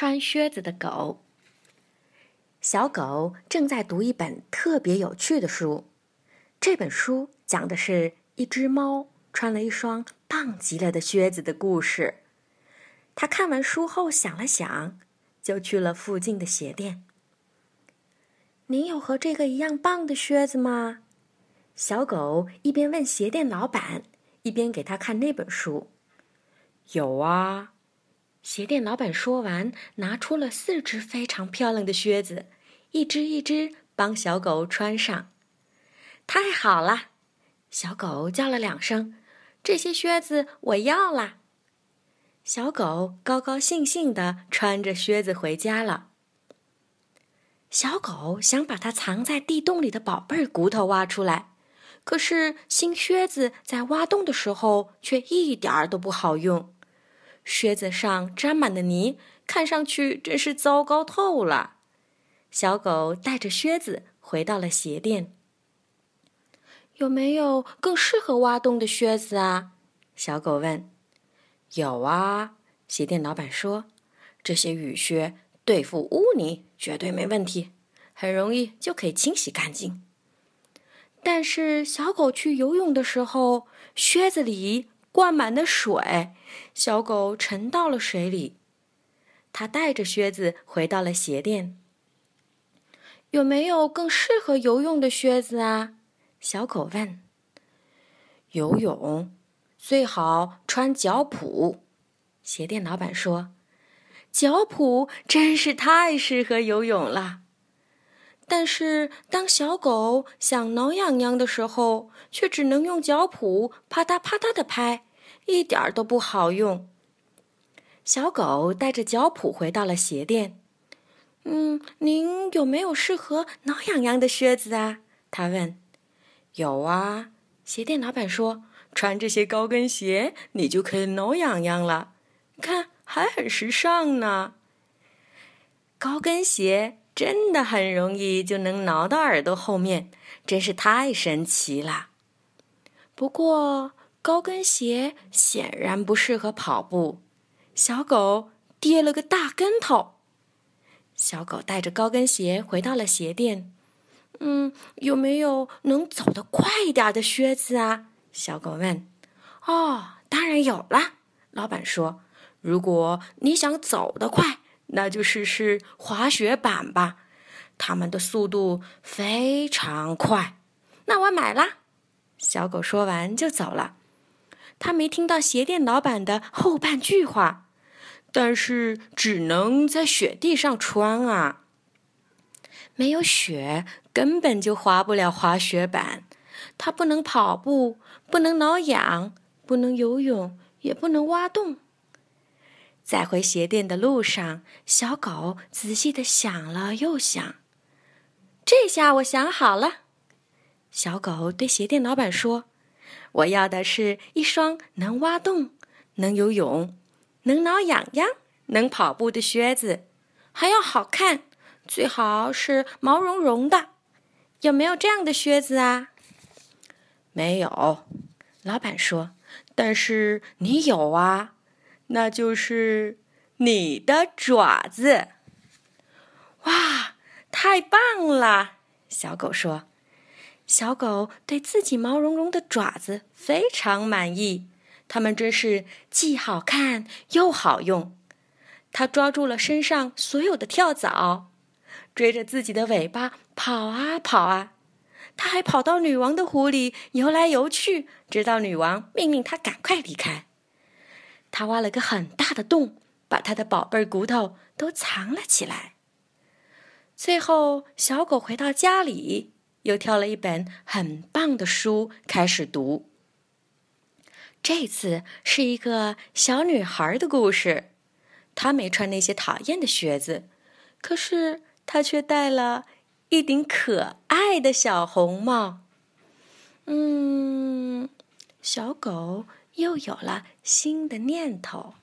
穿靴子的狗。小狗正在读一本特别有趣的书，这本书讲的是一只猫穿了一双棒极了的靴子的故事。他看完书后想了想，就去了附近的鞋店。您有和这个一样棒的靴子吗？小狗一边问鞋店老板，一边给他看那本书。有啊。鞋店老板说完，拿出了四只非常漂亮的靴子，一只一只帮小狗穿上。太好了！小狗叫了两声：“这些靴子我要啦！”小狗高高兴兴地穿着靴子回家了。小狗想把它藏在地洞里的宝贝骨头挖出来，可是新靴子在挖洞的时候却一点儿都不好用。靴子上沾满了泥，看上去真是糟糕透了。小狗带着靴子回到了鞋店。有没有更适合挖洞的靴子啊？小狗问。有啊，鞋店老板说：“这些雨靴对付污泥绝对没问题，很容易就可以清洗干净。”但是小狗去游泳的时候，靴子里……灌满了水，小狗沉到了水里。它带着靴子回到了鞋店。有没有更适合游泳的靴子啊？小狗问。游泳最好穿脚蹼。鞋店老板说：“脚蹼真是太适合游泳了。”但是当小狗想挠痒痒的时候，却只能用脚蹼啪嗒啪嗒的拍。一点儿都不好用。小狗带着脚蹼回到了鞋店。嗯，您有没有适合挠痒痒的靴子啊？他问。有啊，鞋店老板说，穿这些高跟鞋，你就可以挠痒痒了。看，还很时尚呢。高跟鞋真的很容易就能挠到耳朵后面，真是太神奇了。不过。高跟鞋显然不适合跑步，小狗跌了个大跟头。小狗带着高跟鞋回到了鞋店。嗯，有没有能走得快一点的靴子啊？小狗问。哦，当然有了。老板说：“如果你想走得快，那就试试滑雪板吧，它们的速度非常快。”那我买啦。小狗说完就走了。他没听到鞋店老板的后半句话，但是只能在雪地上穿啊。没有雪，根本就滑不了滑雪板。它不能跑步，不能挠痒，不能游泳，也不能挖洞。在回鞋店的路上，小狗仔细的想了又想，这下我想好了。小狗对鞋店老板说。我要的是一双能挖洞、能游泳、能挠痒痒、能跑步的靴子，还要好看，最好是毛茸茸的。有没有这样的靴子啊？没有，老板说。但是你有啊，那就是你的爪子。哇，太棒了！小狗说。小狗对自己毛茸茸的爪子非常满意，它们真是既好看又好用。它抓住了身上所有的跳蚤，追着自己的尾巴跑啊跑啊。它还跑到女王的湖里游来游去，直到女王命令它赶快离开。他挖了个很大的洞，把他的宝贝骨头都藏了起来。最后，小狗回到家里。又挑了一本很棒的书开始读。这次是一个小女孩的故事，她没穿那些讨厌的靴子，可是她却戴了一顶可爱的小红帽。嗯，小狗又有了新的念头。